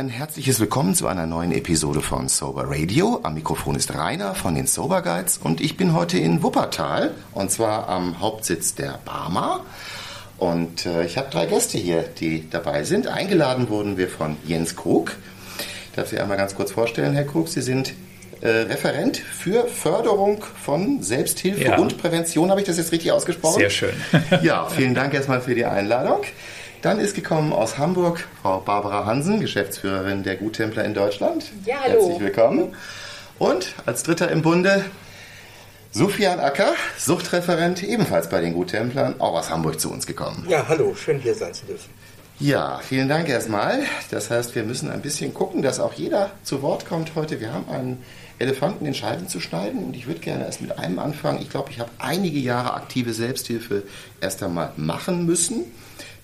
ein herzliches Willkommen zu einer neuen Episode von Sober Radio. Am Mikrofon ist Rainer von den Sober Guides und ich bin heute in Wuppertal und zwar am Hauptsitz der Barmer. Und äh, ich habe drei Gäste hier, die dabei sind. Eingeladen wurden wir von Jens Krug. Ich darf Sie einmal ganz kurz vorstellen, Herr Krug. Sie sind äh, Referent für Förderung von Selbsthilfe ja. und Prävention. Habe ich das jetzt richtig ausgesprochen? Sehr schön. ja, vielen Dank erstmal für die Einladung. Dann ist gekommen aus Hamburg Frau Barbara Hansen, Geschäftsführerin der Guttempler in Deutschland. Ja, hallo. Herzlich willkommen. Und als Dritter im Bunde Sufian Acker, Suchtreferent, ebenfalls bei den Guttemplern, auch aus Hamburg zu uns gekommen. Ja, hallo, schön hier sein zu dürfen. Ja, vielen Dank erstmal. Das heißt, wir müssen ein bisschen gucken, dass auch jeder zu Wort kommt heute. Wir haben einen Elefanten in Scheiben zu schneiden und ich würde gerne erst mit einem anfangen. Ich glaube, ich habe einige Jahre aktive Selbsthilfe erst einmal machen müssen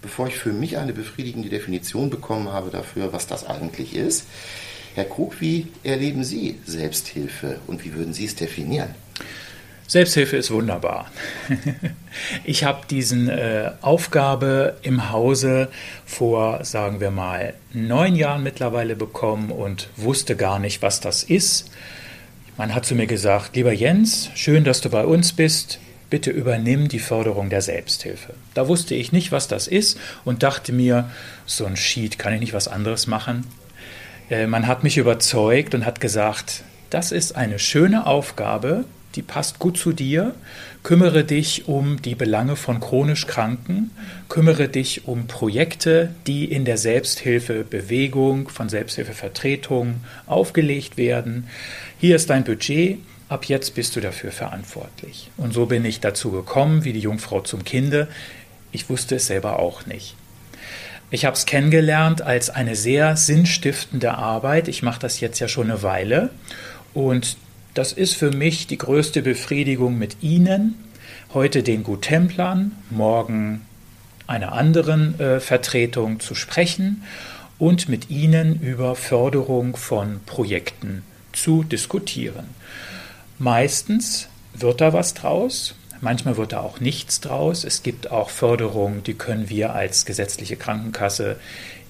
bevor ich für mich eine befriedigende Definition bekommen habe dafür, was das eigentlich ist. Herr Krug, wie erleben Sie Selbsthilfe und wie würden Sie es definieren? Selbsthilfe ist wunderbar. Ich habe diese äh, Aufgabe im Hause vor, sagen wir mal, neun Jahren mittlerweile bekommen und wusste gar nicht, was das ist. Man hat zu mir gesagt, lieber Jens, schön, dass du bei uns bist bitte übernimm die Förderung der Selbsthilfe. Da wusste ich nicht, was das ist und dachte mir, so ein Sheet, kann ich nicht was anderes machen? Äh, man hat mich überzeugt und hat gesagt, das ist eine schöne Aufgabe, die passt gut zu dir. Kümmere dich um die Belange von chronisch Kranken, kümmere dich um Projekte, die in der Selbsthilfebewegung, von Selbsthilfevertretungen aufgelegt werden. Hier ist dein Budget, ab jetzt bist du dafür verantwortlich. Und so bin ich dazu gekommen, wie die Jungfrau zum Kinde. Ich wusste es selber auch nicht. Ich habe es kennengelernt als eine sehr sinnstiftende Arbeit. Ich mache das jetzt ja schon eine Weile. Und das ist für mich die größte Befriedigung mit Ihnen, heute den Guttemplern, morgen einer anderen äh, Vertretung zu sprechen und mit Ihnen über Förderung von Projekten zu diskutieren. Meistens wird da was draus, manchmal wird da auch nichts draus. Es gibt auch Förderungen, die können wir als gesetzliche Krankenkasse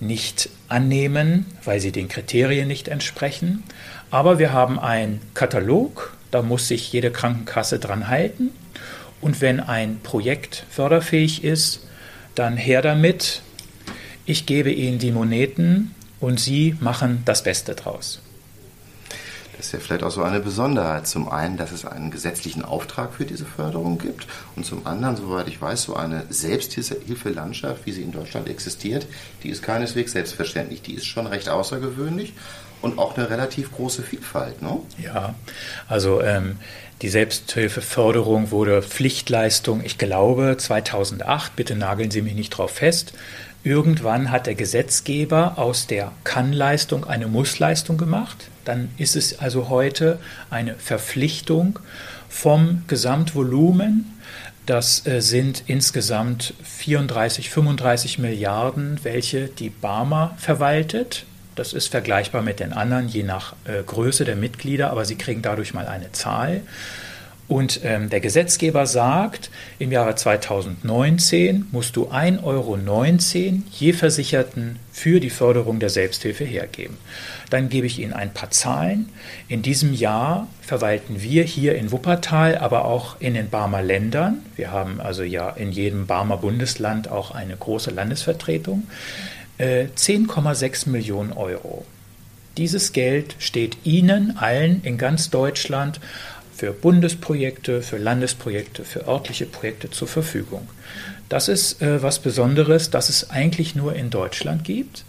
nicht annehmen, weil sie den Kriterien nicht entsprechen. Aber wir haben einen Katalog, da muss sich jede Krankenkasse dran halten. Und wenn ein Projekt förderfähig ist, dann her damit. Ich gebe Ihnen die Moneten und Sie machen das Beste draus. Das ist ja vielleicht auch so eine Besonderheit. Zum einen, dass es einen gesetzlichen Auftrag für diese Förderung gibt und zum anderen, soweit ich weiß, so eine Selbsthilfelandschaft, wie sie in Deutschland existiert, die ist keineswegs selbstverständlich. Die ist schon recht außergewöhnlich und auch eine relativ große Vielfalt. Ne? Ja, also ähm, die Selbsthilfeförderung wurde Pflichtleistung, ich glaube, 2008, bitte nageln Sie mich nicht drauf fest, Irgendwann hat der Gesetzgeber aus der Kann-Leistung eine Muss-Leistung gemacht. Dann ist es also heute eine Verpflichtung vom Gesamtvolumen. Das äh, sind insgesamt 34, 35 Milliarden, welche die Barmer verwaltet. Das ist vergleichbar mit den anderen, je nach äh, Größe der Mitglieder, aber sie kriegen dadurch mal eine Zahl. Und ähm, der Gesetzgeber sagt, im Jahre 2019 musst du 1,19 Euro je Versicherten für die Förderung der Selbsthilfe hergeben. Dann gebe ich Ihnen ein paar Zahlen. In diesem Jahr verwalten wir hier in Wuppertal, aber auch in den Barmer Ländern, wir haben also ja in jedem Barmer Bundesland auch eine große Landesvertretung, äh, 10,6 Millionen Euro. Dieses Geld steht Ihnen allen in ganz Deutschland für Bundesprojekte, für Landesprojekte, für örtliche Projekte zur Verfügung. Das ist äh, was Besonderes, das es eigentlich nur in Deutschland gibt.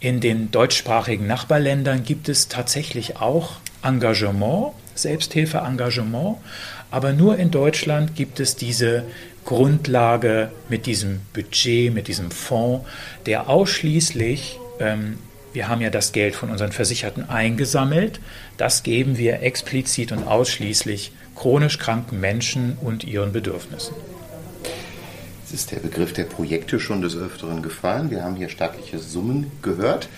In den deutschsprachigen Nachbarländern gibt es tatsächlich auch Engagement, Selbsthilfe-Engagement, aber nur in Deutschland gibt es diese Grundlage mit diesem Budget, mit diesem Fonds, der ausschließlich ähm, wir haben ja das Geld von unseren Versicherten eingesammelt. Das geben wir explizit und ausschließlich chronisch kranken Menschen und ihren Bedürfnissen. Es ist der Begriff der Projekte schon des Öfteren gefallen. Wir haben hier staatliche Summen gehört.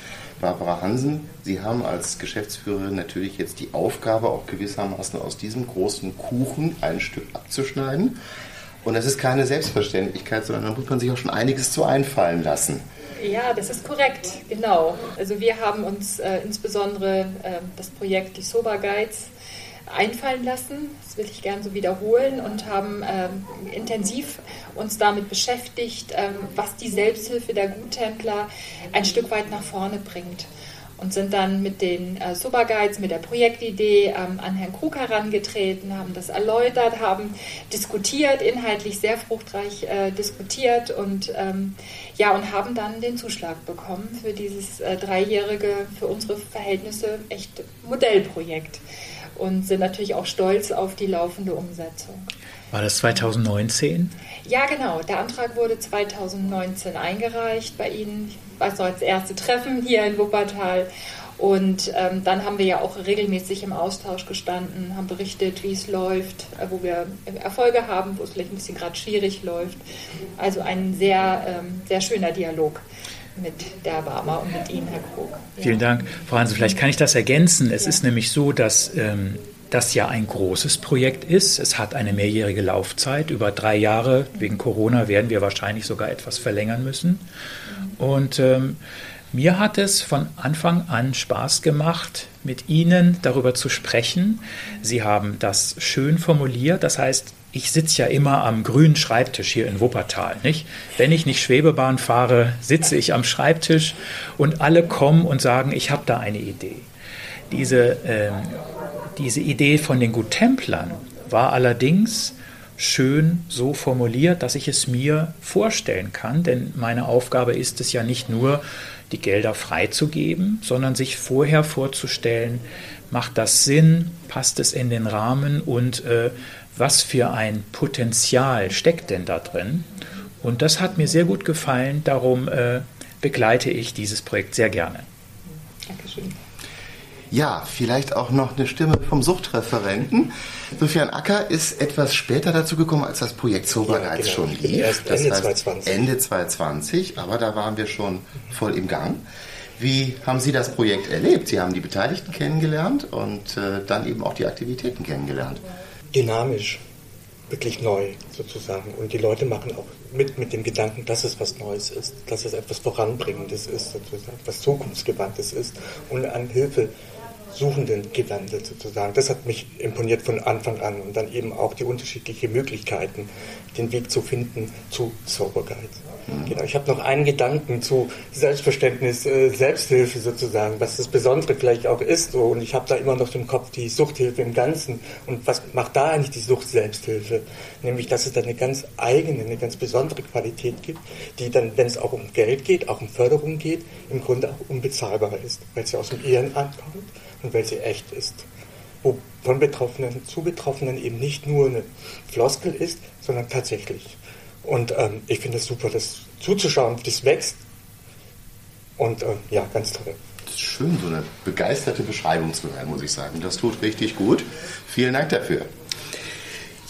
Barbara Hansen, Sie haben als Geschäftsführerin natürlich jetzt die Aufgabe, auch gewissermaßen aus diesem großen Kuchen ein Stück abzuschneiden. Und das ist keine Selbstverständlichkeit, sondern da muss man sich auch schon einiges zu einfallen lassen. Ja, das ist korrekt, genau. Also wir haben uns äh, insbesondere äh, das Projekt die Sober Guides einfallen lassen. Das will ich gerne so wiederholen und haben ähm, intensiv uns damit beschäftigt, ähm, was die Selbsthilfe der Guttempler ein Stück weit nach vorne bringt. Und sind dann mit den äh, Sober Guides, mit der Projektidee ähm, an Herrn Krug herangetreten, haben das erläutert, haben diskutiert, inhaltlich sehr fruchtreich äh, diskutiert und ähm, ja, und haben dann den Zuschlag bekommen für dieses äh, dreijährige, für unsere Verhältnisse echt Modellprojekt und sind natürlich auch stolz auf die laufende Umsetzung. War das 2019? Ja, genau. Der Antrag wurde 2019 eingereicht bei Ihnen. Noch, als erste Treffen hier in Wuppertal. Und ähm, dann haben wir ja auch regelmäßig im Austausch gestanden, haben berichtet, wie es läuft, äh, wo wir Erfolge haben, wo es vielleicht ein bisschen gerade schwierig läuft. Also ein sehr, ähm, sehr schöner Dialog mit der Barmer und mit Ihnen, Herr Krug. Ja. Vielen Dank. Frau Hansen, vielleicht kann ich das ergänzen. Es ja. ist nämlich so, dass ähm, das ja ein großes Projekt ist. Es hat eine mehrjährige Laufzeit. Über drei Jahre wegen Corona werden wir wahrscheinlich sogar etwas verlängern müssen. Und ähm, mir hat es von Anfang an Spaß gemacht, mit Ihnen darüber zu sprechen. Sie haben das schön formuliert. Das heißt, ich sitze ja immer am grünen Schreibtisch hier in Wuppertal. Nicht? Wenn ich nicht Schwebebahn fahre, sitze ich am Schreibtisch und alle kommen und sagen, ich habe da eine Idee. Diese, ähm, diese Idee von den Guttemplern war allerdings schön so formuliert, dass ich es mir vorstellen kann, denn meine Aufgabe ist es ja nicht nur, die Gelder freizugeben, sondern sich vorher vorzustellen, macht das Sinn, passt es in den Rahmen und äh, was für ein Potenzial steckt denn da drin. Und das hat mir sehr gut gefallen, darum äh, begleite ich dieses Projekt sehr gerne. Dankeschön. Ja, vielleicht auch noch eine Stimme vom Suchtreferenten. Sofian Acker ist etwas später dazu gekommen, als das Projekt Sober ja, genau. schon lief. Erst das Ende heißt 2020. Ende 2020, aber da waren wir schon voll im Gang. Wie haben Sie das Projekt erlebt? Sie haben die Beteiligten kennengelernt und äh, dann eben auch die Aktivitäten kennengelernt dynamisch, wirklich neu sozusagen. Und die Leute machen auch mit mit dem Gedanken, dass es was Neues ist, dass es etwas Voranbringendes ist, sozusagen, etwas Zukunftsgewandtes ist und an Hilfe Suchenden gewendet sozusagen. Das hat mich imponiert von Anfang an und dann eben auch die unterschiedlichen Möglichkeiten, den Weg zu finden zu Sober Guide. Mhm. Genau. Ich habe noch einen Gedanken zu Selbstverständnis, äh, Selbsthilfe sozusagen, was das Besondere vielleicht auch ist. So. Und ich habe da immer noch im Kopf die Suchthilfe im Ganzen. Und was macht da eigentlich die Sucht Selbsthilfe? Nämlich, dass es da eine ganz eigene, eine ganz besondere Qualität gibt, die dann, wenn es auch um Geld geht, auch um Förderung geht, im Grunde auch unbezahlbar ist, weil sie aus dem Ehrenamt kommt und weil sie echt ist. Wo von Betroffenen zu Betroffenen eben nicht nur eine Floskel ist, sondern tatsächlich. Und ähm, ich finde es super, das zuzuschauen, das wächst. Und äh, ja, ganz toll. Das ist schön, so eine begeisterte Beschreibung zu hören, muss ich sagen. Das tut richtig gut. Vielen Dank dafür.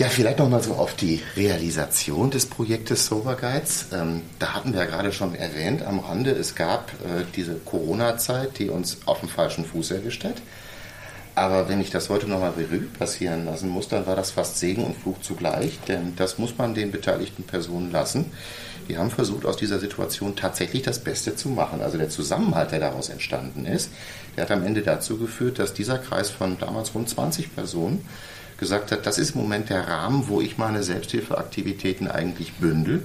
Ja, vielleicht nochmal so auf die Realisation des Projektes Sober Guides. Ähm, da hatten wir ja gerade schon erwähnt am Rande, es gab äh, diese Corona-Zeit, die uns auf dem falschen Fuß erwischt hat. Aber wenn ich das heute nochmal Revue passieren lassen muss, dann war das fast Segen und Fluch zugleich, denn das muss man den beteiligten Personen lassen. Die haben versucht, aus dieser Situation tatsächlich das Beste zu machen. Also der Zusammenhalt, der daraus entstanden ist, der hat am Ende dazu geführt, dass dieser Kreis von damals rund 20 Personen gesagt hat, das ist im Moment der Rahmen, wo ich meine Selbsthilfeaktivitäten eigentlich bündel.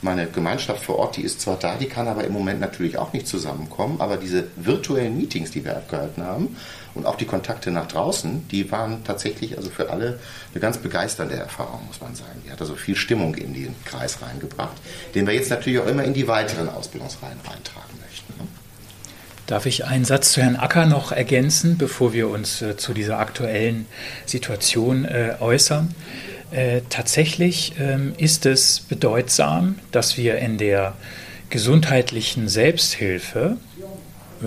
Meine Gemeinschaft vor Ort, die ist zwar da, die kann aber im Moment natürlich auch nicht zusammenkommen, aber diese virtuellen Meetings, die wir abgehalten haben und auch die Kontakte nach draußen, die waren tatsächlich also für alle eine ganz begeisternde Erfahrung, muss man sagen. Die hat also viel Stimmung in den Kreis reingebracht, den wir jetzt natürlich auch immer in die weiteren Ausbildungsreihen reintragen? Darf ich einen Satz zu Herrn Acker noch ergänzen, bevor wir uns äh, zu dieser aktuellen Situation äh, äußern? Äh, tatsächlich ähm, ist es bedeutsam, dass wir in der gesundheitlichen Selbsthilfe äh,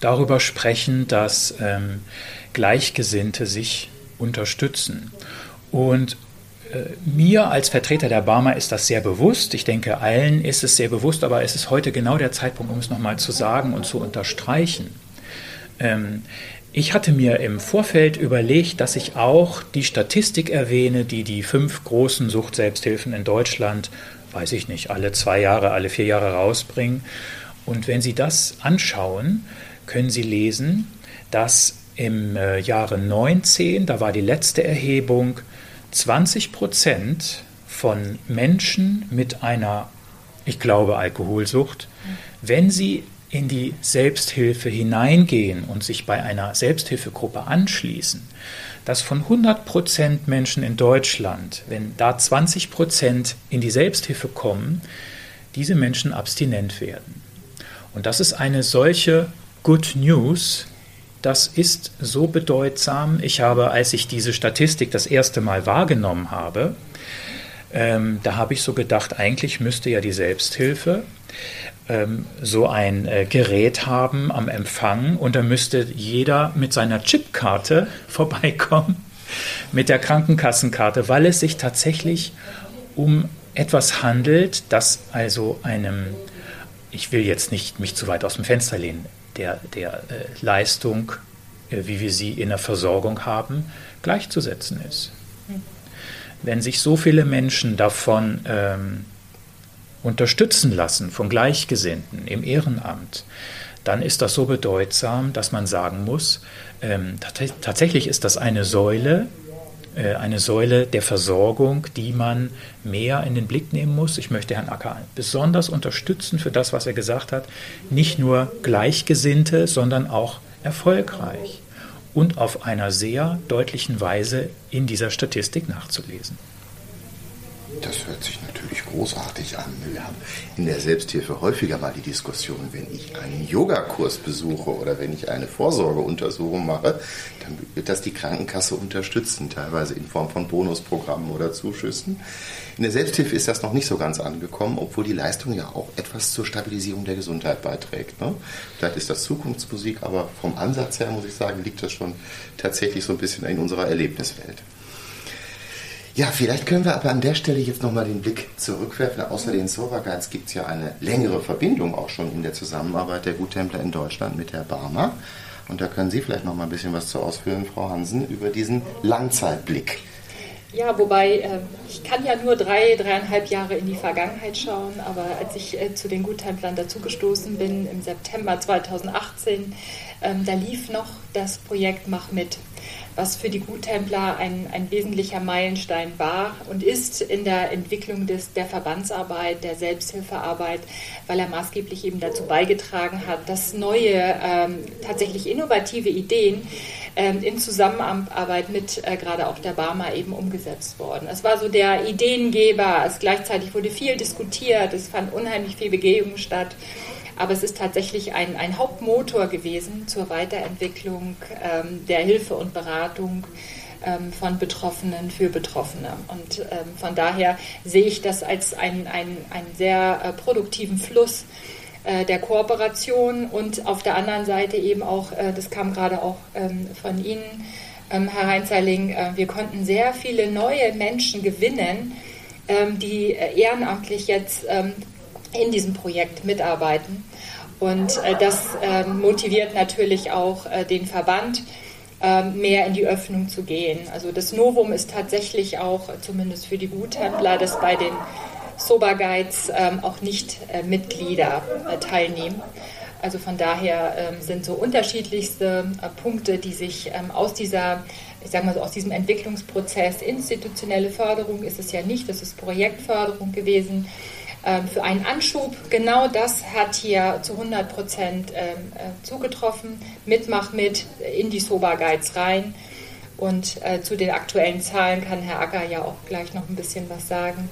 darüber sprechen, dass ähm, Gleichgesinnte sich unterstützen. Und mir als Vertreter der Barmer ist das sehr bewusst. Ich denke, allen ist es sehr bewusst, aber es ist heute genau der Zeitpunkt, um es nochmal zu sagen und zu unterstreichen. Ähm, ich hatte mir im Vorfeld überlegt, dass ich auch die Statistik erwähne, die die fünf großen Suchtselbsthilfen in Deutschland weiß ich nicht, alle zwei Jahre, alle vier Jahre rausbringen. Und wenn Sie das anschauen, können Sie lesen, dass im äh, Jahre 19, da war die letzte Erhebung, 20 Prozent von Menschen mit einer, ich glaube, Alkoholsucht, wenn sie in die Selbsthilfe hineingehen und sich bei einer Selbsthilfegruppe anschließen, dass von 100 Prozent Menschen in Deutschland, wenn da 20 Prozent in die Selbsthilfe kommen, diese Menschen abstinent werden. Und das ist eine solche Good News, das ist so bedeutsam. Ich habe, als ich diese Statistik das erste Mal wahrgenommen habe, ähm, da habe ich so gedacht, eigentlich müsste ja die Selbsthilfe ähm, so ein äh, Gerät haben am Empfang und da müsste jeder mit seiner Chipkarte vorbeikommen, mit der Krankenkassenkarte, weil es sich tatsächlich um etwas handelt, das also einem, ich will jetzt nicht mich zu weit aus dem Fenster lehnen, der, der äh, Leistung, äh, wie wir sie in der Versorgung haben, gleichzusetzen ist. Wenn sich so viele Menschen davon ähm, unterstützen lassen, von Gleichgesinnten im Ehrenamt, dann ist das so bedeutsam, dass man sagen muss, ähm, tatsächlich ist das eine Säule, eine Säule der Versorgung, die man mehr in den Blick nehmen muss. Ich möchte Herrn Acker besonders unterstützen für das, was er gesagt hat. Nicht nur Gleichgesinnte, sondern auch erfolgreich und auf einer sehr deutlichen Weise in dieser Statistik nachzulesen. Das hört sich natürlich großartig an. Wir haben in der Selbsthilfe häufiger mal die Diskussion, wenn ich einen Yogakurs besuche oder wenn ich eine Vorsorgeuntersuchung mache, dann wird das die Krankenkasse unterstützen, teilweise in Form von Bonusprogrammen oder Zuschüssen. In der Selbsthilfe ist das noch nicht so ganz angekommen, obwohl die Leistung ja auch etwas zur Stabilisierung der Gesundheit beiträgt. Ne? Vielleicht ist das Zukunftsmusik, aber vom Ansatz her muss ich sagen, liegt das schon tatsächlich so ein bisschen in unserer Erlebniswelt. Ja, vielleicht können wir aber an der Stelle jetzt nochmal den Blick zurückwerfen. Außer den Sober Guides gibt es ja eine längere Verbindung auch schon in der Zusammenarbeit der Guttempler in Deutschland mit der Barmer. Und da können Sie vielleicht noch mal ein bisschen was zu ausführen, Frau Hansen, über diesen Langzeitblick. Ja, wobei äh, ich kann ja nur drei, dreieinhalb Jahre in die Vergangenheit schauen, aber als ich äh, zu den Guttemplern dazugestoßen bin im September 2018, ähm, da lief noch das Projekt Mach mit was für die Guttempler ein, ein wesentlicher Meilenstein war und ist in der Entwicklung des, der Verbandsarbeit, der Selbsthilfearbeit, weil er maßgeblich eben dazu beigetragen hat, dass neue, ähm, tatsächlich innovative Ideen ähm, in Zusammenarbeit mit äh, gerade auch der Barmer eben umgesetzt worden. Es war so der Ideengeber, es gleichzeitig wurde viel diskutiert, es fand unheimlich viel Begegnung statt. Aber es ist tatsächlich ein, ein Hauptmotor gewesen zur Weiterentwicklung ähm, der Hilfe und Beratung ähm, von Betroffenen für Betroffene. Und ähm, von daher sehe ich das als einen, einen, sehr äh, produktiven Fluss äh, der Kooperation und auf der anderen Seite eben auch, äh, das kam gerade auch ähm, von Ihnen, ähm, Herr Heinzerling, äh, wir konnten sehr viele neue Menschen gewinnen, ähm, die ehrenamtlich jetzt in diesem Projekt mitarbeiten. Und äh, das äh, motiviert natürlich auch äh, den Verband, ähm, mehr in die Öffnung zu gehen. Also das Novum ist tatsächlich auch, zumindest für die Guttempler, dass bei den Sober Guides ähm, auch nicht äh, Mitglieder äh, teilnehmen. Also von daher ähm, sind so unterschiedlichste äh, Punkte, die sich aus dieser ich sage mal so, aus diesem Entwicklungsprozess, institutionelle Förderung ist es ja nicht, das ist Projektförderung gewesen, für einen Anschub. Genau das hat hier zu 100 Prozent ähm, äh, zugetroffen. Mitmach mit in die Soba Guides rein. Und äh, zu den aktuellen Zahlen kann Herr Acker ja auch gleich noch ein bisschen was sagen.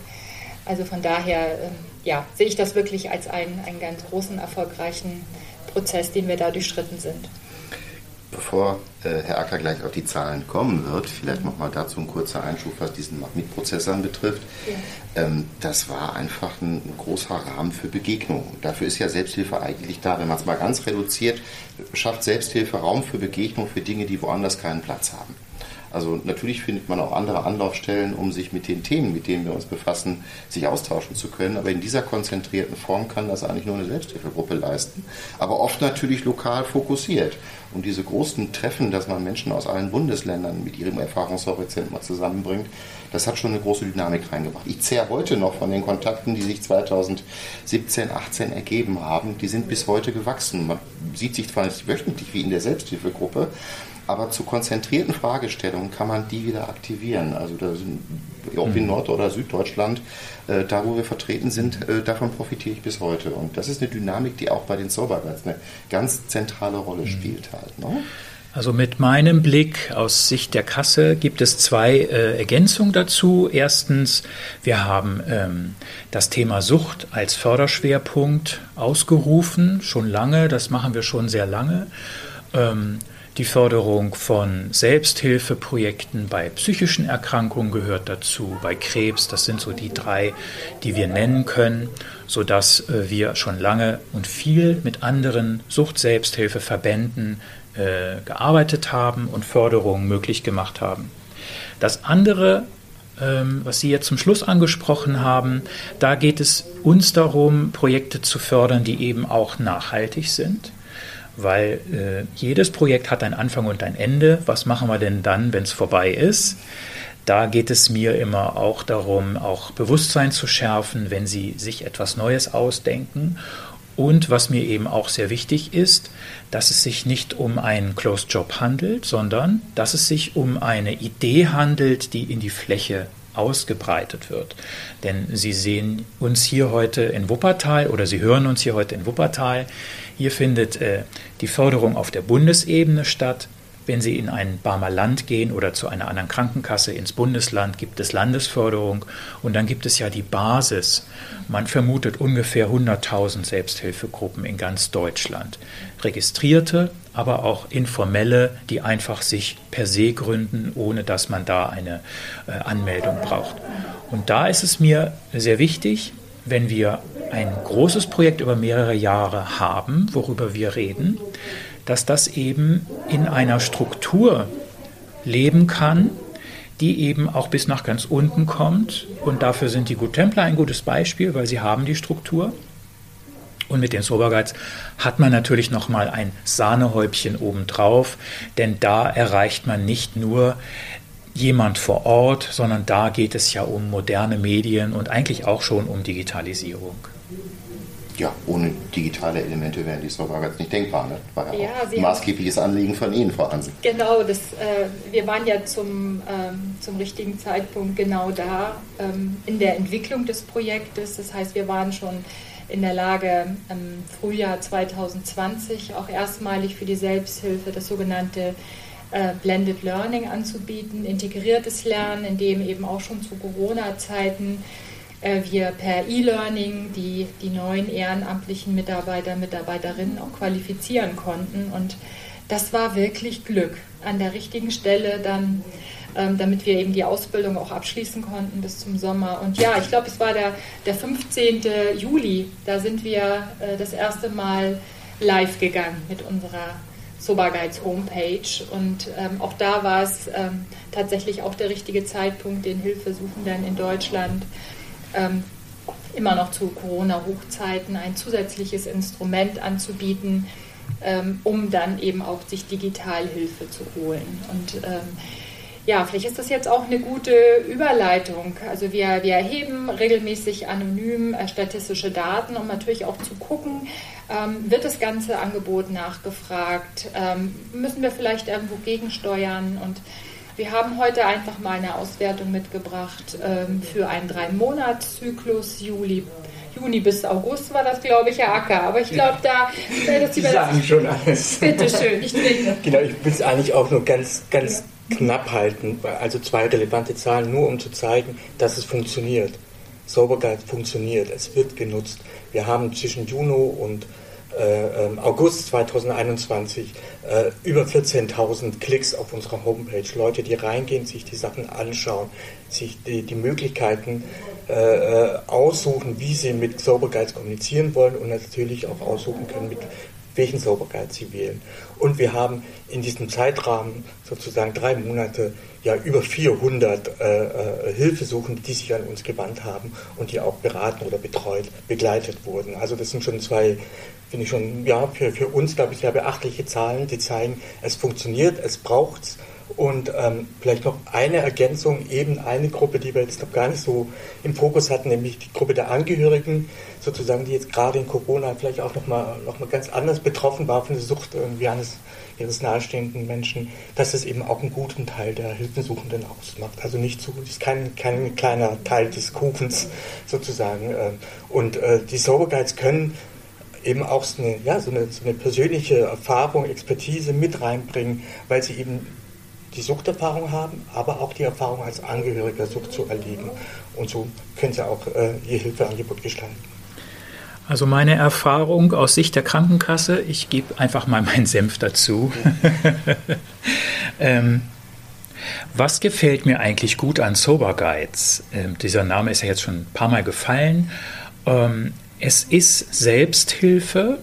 Also von daher ähm, ja, sehe ich das wirklich als einen, einen ganz großen, erfolgreichen Prozess, den wir da durchschritten sind. Bevor äh, Herr Acker gleich auf die Zahlen kommen wird, vielleicht nochmal dazu ein kurzer Einschub, was diesen Magnetprozess anbetrifft. Ja. Ähm, das war einfach ein, ein, großer Rahmen für Begegnungen. Dafür ist ja Selbsthilfe eigentlich da. Wenn man es mal ganz reduziert, schafft Selbsthilfe Raum für Begegnung für Dinge, die woanders keinen Platz haben. Also natürlich findet man auch andere Anlaufstellen, um sich mit den Themen, mit denen wir uns befassen, sich austauschen zu können. Aber in dieser konzentrierten Form kann das eigentlich nur eine Selbsthilfegruppe leisten. Aber oft natürlich lokal fokussiert. Und diese großen Treffen, dass man Menschen aus allen Bundesländern mit ihrem Erfahrungshorizont mal zusammenbringt, das hat schon eine große Dynamik reingebracht. Ich zehre heute noch von den Kontakten, die sich 2017, 18 ergeben haben. Die sind bis heute gewachsen. Man sieht sich zwar nicht wöchentlich wie in der Selbsthilfegruppe, aber zu konzentrierten Fragestellungen kann man die wieder aktivieren. Also sind, ob in mhm. Nord- oder Süddeutschland, äh, da wo wir vertreten sind, äh, davon profitiere ich bis heute. Und das ist eine Dynamik, die auch bei den Soberguides eine ganz zentrale Rolle mhm. spielt halt. Ne? Also mit meinem Blick aus Sicht der Kasse gibt es zwei äh, Ergänzungen dazu. Erstens, wir haben ähm, das Thema Sucht als Förderschwerpunkt ausgerufen, schon lange, das machen wir schon sehr lange. Ähm, die Förderung von Selbsthilfeprojekten bei psychischen Erkrankungen gehört dazu, bei Krebs, das sind so die drei, die wir nennen können, sodass äh, wir schon lange und viel mit anderen Sucht-Selbsthilfeverbänden äh, gearbeitet haben und Förderungen möglich gemacht haben. Das andere, ähm, was Sie jetzt zum Schluss angesprochen haben, da geht es uns darum, Projekte zu fördern, die eben auch nachhaltig sind weil äh, jedes Projekt hat einen Anfang und ein Ende. Was machen wir denn dann, wenn es vorbei ist? Da geht es mir immer auch darum, auch Bewusstsein zu schärfen, wenn Sie sich etwas Neues ausdenken und was mir eben auch sehr wichtig ist, dass es sich nicht um einen Closed Job handelt, sondern dass es sich um eine Idee handelt, die in die Fläche ausgebreitet wird. Denn Sie sehen uns hier heute in Wuppertal oder Sie hören uns hier heute in Wuppertal. Hier findet äh, die Förderung auf der Bundesebene statt. Wenn Sie in ein Barmer Land gehen oder zu einer anderen Krankenkasse ins Bundesland, gibt es Landesförderung und dann gibt es ja die Basis. Man vermutet ungefähr 100.000 Selbsthilfegruppen in ganz Deutschland. Registrierte, aber auch informelle, die einfach sich per se gründen, ohne dass man da eine äh, Anmeldung braucht. Und da ist es mir sehr wichtig, wenn wir ein großes Projekt über mehrere Jahre haben, worüber wir reden, dass das eben in einer Struktur leben kann, die eben auch bis nach ganz unten kommt. Und dafür sind die Good Templar ein gutes Beispiel, weil sie haben die Struktur. Und mit den Sober Guides hat man natürlich noch mal ein Sahnehäubchen obendrauf, denn da erreicht man nicht nur jemand vor Ort, sondern da geht es ja um moderne Medien und eigentlich auch schon um Digitalisierung ja, ohne digitale Elemente wären die Server nicht denkbar. Ne? War ja, ja auch ein maßgebliches Anliegen von Ihnen, Frau Hansen. Genau, das, äh, wir waren ja zum, ähm, zum richtigen Zeitpunkt genau da ähm, in der Entwicklung des Projektes. Das heißt, wir waren schon in der Lage, im Frühjahr 2020 auch erstmalig für die Selbsthilfe das sogenannte äh, Blended Learning anzubieten, integriertes Lernen, in dem eben auch schon zu Corona-Zeiten wir per E-Learning die, die neuen ehrenamtlichen Mitarbeiter, Mitarbeiterinnen auch qualifizieren konnten. Und das war wirklich Glück an der richtigen Stelle dann, ähm, damit wir eben die Ausbildung auch abschließen konnten bis zum Sommer. Und ja, ich glaube, es war der, der 15. Juli, da sind wir äh, das erste Mal live gegangen mit unserer Soba Guides Homepage. Und ähm, auch da war es ähm, tatsächlich auch der richtige Zeitpunkt, den Hilfesuchenden in Deutschland ähm, immer noch zu Corona-Hochzeiten ein zusätzliches Instrument anzubieten, ähm, um dann eben auch sich Digitalhilfe zu holen. Und ähm, ja, vielleicht ist das jetzt auch eine gute Überleitung. Also wir, wir erheben regelmäßig anonym äh, statistische Daten, um natürlich auch zu gucken, ähm, wird das ganze Angebot nachgefragt, ähm, müssen wir vielleicht irgendwo gegensteuern und wir haben heute einfach mal eine Auswertung mitgebracht ähm, für einen Drei-Monats-Zyklus, Juli Juni bis August war das, glaube ich, Herr Acker. Aber ich glaube, da. Das Sie sagen schon alles. Bitte schön, ich trinke. Genau, ich will es eigentlich auch nur ganz, ganz ja. knapp halten. Also zwei relevante Zahlen, nur um zu zeigen, dass es funktioniert. Sauberkeit funktioniert, es wird genutzt. Wir haben zwischen Juno und äh, ähm, August 2021 äh, über 14.000 Klicks auf unserer Homepage. Leute, die reingehen, sich die Sachen anschauen, sich die, die Möglichkeiten äh, aussuchen, wie sie mit Sobergeiz kommunizieren wollen und natürlich auch aussuchen können, mit welchen Soberguide sie wählen. Und wir haben in diesem Zeitrahmen sozusagen drei Monate ja über 400 äh, äh, Hilfesuchende, die sich an uns gewandt haben und die auch beraten oder betreut, begleitet wurden. Also das sind schon zwei, finde ich schon, ja, für, für uns, glaube ich, sehr beachtliche Zahlen, die zeigen, es funktioniert, es braucht es und ähm, vielleicht noch eine Ergänzung, eben eine Gruppe, die wir jetzt noch gar nicht so im Fokus hatten, nämlich die Gruppe der Angehörigen, sozusagen, die jetzt gerade in Corona vielleicht auch nochmal noch mal ganz anders betroffen war von der Sucht irgendwie eines ihres nahestehenden Menschen, dass es eben auch einen guten Teil der Hilfesuchenden ausmacht. Also nicht so, ist kein, kein kleiner Teil des Kuchens sozusagen. Ähm, und äh, die Sober Guides können eben auch so eine, ja, so eine, so eine persönliche Erfahrung, Expertise mit reinbringen, weil sie eben die Suchterfahrung haben, aber auch die Erfahrung als Angehöriger Sucht zu erleben. Und so können sie auch äh, ihr Hilfeangebot gestalten. Also meine Erfahrung aus Sicht der Krankenkasse, ich gebe einfach mal meinen Senf dazu. ähm, was gefällt mir eigentlich gut an Sober Guides? Ähm, dieser Name ist ja jetzt schon ein paar Mal gefallen. Ähm, es ist Selbsthilfe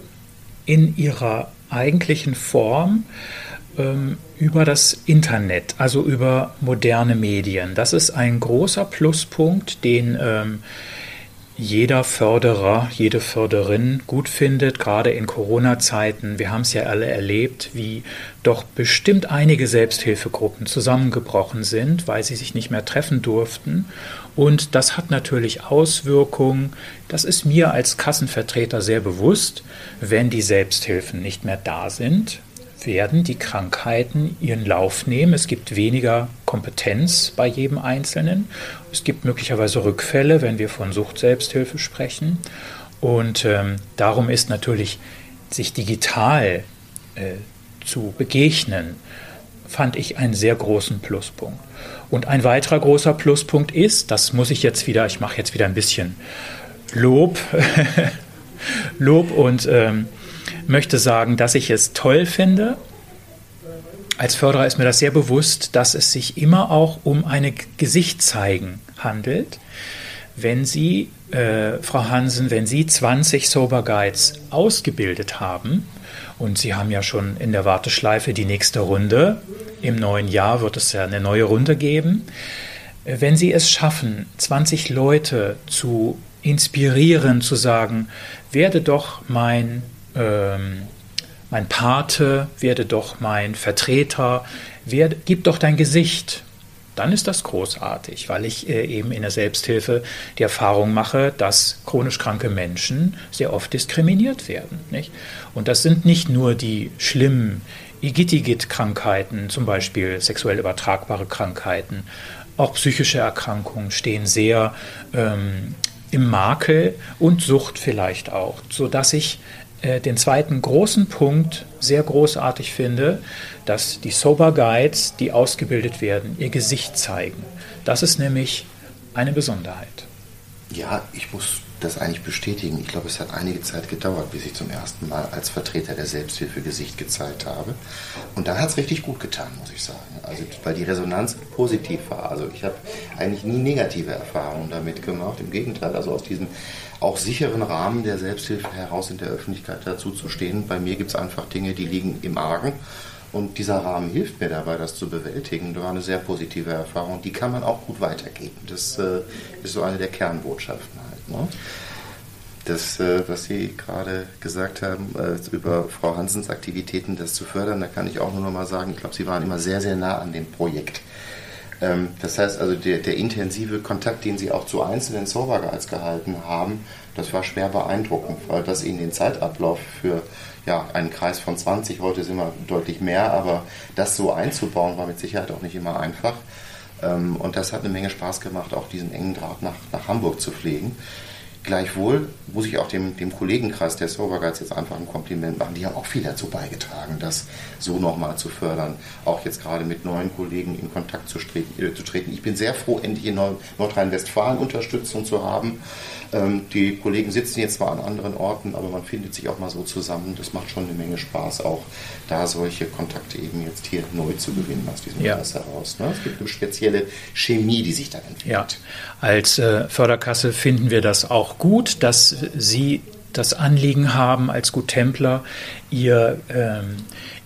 in ihrer eigentlichen Form ähm, über das Internet, also über moderne Medien. Das ist ein großer Pluspunkt, den ähm, jeder Förderer, jede Förderin gut findet, gerade in Corona-Zeiten. Wir haben es ja alle erlebt, wie doch bestimmt einige Selbsthilfegruppen zusammengebrochen sind, weil sie sich nicht mehr treffen durften. Und das hat natürlich Auswirkungen. Das ist mir als Kassenvertreter sehr bewusst, wenn die Selbsthilfen nicht mehr da sind, werden die Krankheiten ihren Lauf nehmen. Es gibt weniger Kompetenz bei jedem Einzelnen. Es gibt möglicherweise Rückfälle, wenn wir von Sucht-Selbsthilfe sprechen. Und ähm, darum ist natürlich, sich digital äh, zu begegnen, fand ich einen sehr großen Pluspunkt. Und ein weiterer großer Pluspunkt ist, das muss ich jetzt wieder, ich mache jetzt wieder ein bisschen Lob, Lob und ähm, möchte sagen, dass ich es toll finde. Als Förderer ist mir das sehr bewusst, dass es sich immer auch um eine Gesichtzeigen handelt. Wenn Sie, äh, Frau Hansen, wenn Sie 20 Sober Guides ausgebildet haben, und Sie haben ja schon in der Warteschleife die nächste Runde, im neuen Jahr wird es ja eine neue Runde geben, wenn Sie es schaffen, 20 Leute zu inspirieren, zu sagen, werde doch mein ähm, mein Pate, werde doch mein Vertreter, werde, gib doch dein Gesicht. Dann ist das großartig, weil ich äh, eben in der Selbsthilfe die Erfahrung mache, dass chronisch kranke Menschen sehr oft diskriminiert werden. Nicht? Und das sind nicht nur die schlimmen Igitigit-Krankheiten, zum Beispiel sexuell übertragbare Krankheiten, auch psychische Erkrankungen stehen sehr ähm, im Makel und Sucht vielleicht auch, sodass ich äh, den zweiten großen Punkt sehr großartig finde, dass die Sober Guides, die ausgebildet werden, ihr Gesicht zeigen. Das ist nämlich eine Besonderheit. Ja, ich muss das eigentlich bestätigen. Ich glaube, es hat einige Zeit gedauert, bis ich zum ersten Mal als Vertreter der Selbsthilfe Gesicht gezeigt habe. Und dann hat es richtig gut getan, muss ich sagen. Also, weil die Resonanz positiv war. Also ich habe eigentlich nie negative Erfahrungen damit gemacht. Im Gegenteil, also aus diesem auch sicheren Rahmen der Selbsthilfe heraus in der Öffentlichkeit dazu zu stehen. Bei mir gibt es einfach Dinge, die liegen im Argen. Und dieser Rahmen hilft mir dabei, das zu bewältigen. Das war eine sehr positive Erfahrung. Die kann man auch gut weitergeben. Das äh, ist so eine der Kernbotschaften halt. Ne? Das, äh, was Sie gerade gesagt haben, äh, über Frau Hansens Aktivitäten, das zu fördern, da kann ich auch nur noch mal sagen, ich glaube, Sie waren immer sehr, sehr nah an dem Projekt. Ähm, das heißt also, der, der, intensive Kontakt, den Sie auch zu einzelnen Sober Guides gehalten haben, das war schwer beeindruckend, weil das Ihnen den Zeitablauf für ja, einen Kreis von 20, heute sind wir deutlich mehr, aber das so einzubauen, war mit Sicherheit auch nicht immer einfach. Ähm, und das hat eine Menge Spaß gemacht, auch diesen engen Draht nach, nach Hamburg zu pflegen. Gleichwohl muss ich auch dem, dem Kollegenkreis der Sober Guides jetzt einfach ein Kompliment machen. Die haben auch viel dazu beigetragen, das so nochmal zu fördern. Auch jetzt gerade mit neuen Kollegen in Kontakt zu, äh, zu treten. Ich bin sehr froh, endlich in Nordrhein-Westfalen Unterstützung zu haben. Ähm, die Kollegen sitzen jetzt zwar an anderen Orten, aber man findet sich auch mal so zusammen. Das macht schon eine Menge Spaß, auch da solche Kontakte eben jetzt hier neu zu gewinnen aus diesem ja. Kreis heraus. Ne? Es gibt eine spezielle Chemie, die sich da entwickelt. Ja. Als äh, Förderkasse finden wir das auch gut, dass Sie das Anliegen haben, als Good Templer ihr, ähm,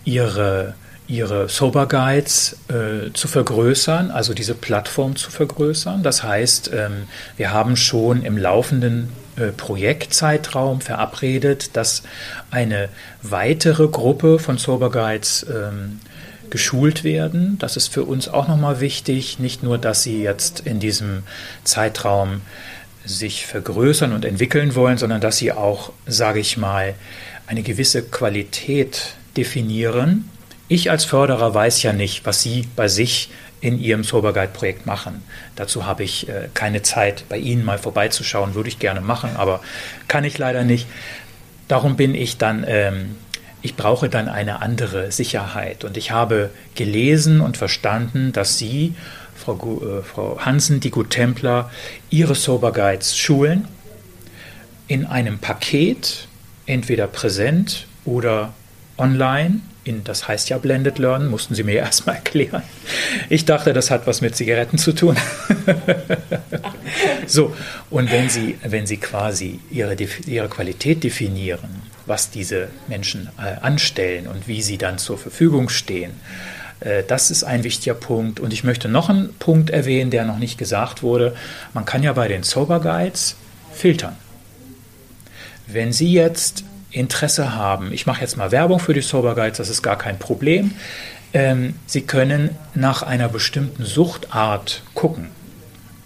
ihre, ihre Sober Guides äh, zu vergrößern, also diese Plattform zu vergrößern. Das heißt, ähm, wir haben schon im laufenden äh, Projektzeitraum verabredet, dass eine weitere Gruppe von Sober Guides ähm, geschult werden. Das ist für uns auch nochmal wichtig. Nicht nur, dass sie jetzt in diesem Zeitraum sich vergrößern und entwickeln wollen, sondern dass sie auch, sage ich mal, eine gewisse Qualität definieren. Ich als Förderer weiß ja nicht, was Sie bei sich in Ihrem Sober Guide Projekt machen. Dazu habe ich äh, keine Zeit, bei Ihnen mal vorbeizuschauen, würde ich gerne machen, aber kann ich leider nicht. Darum bin ich dann ähm, ich brauche dann eine andere Sicherheit. Und ich habe gelesen und verstanden, dass Sie, Frau, äh, Frau Hansen, die Good Templer, Ihre Sober Guides schulen in einem Paket, entweder präsent oder online. In, das heißt ja Blended Learn, mussten Sie mir erstmal erklären. Ich dachte, das hat was mit Zigaretten zu tun. so, und wenn Sie, wenn Sie quasi Ihre, Ihre Qualität definieren, was diese Menschen äh, anstellen und wie sie dann zur Verfügung stehen. Äh, das ist ein wichtiger Punkt. Und ich möchte noch einen Punkt erwähnen, der noch nicht gesagt wurde. Man kann ja bei den Sober Guides filtern. Wenn Sie jetzt Interesse haben, ich mache jetzt mal Werbung für die Sober Guides, das ist gar kein Problem. Ähm, Sie können nach einer bestimmten Suchtart gucken.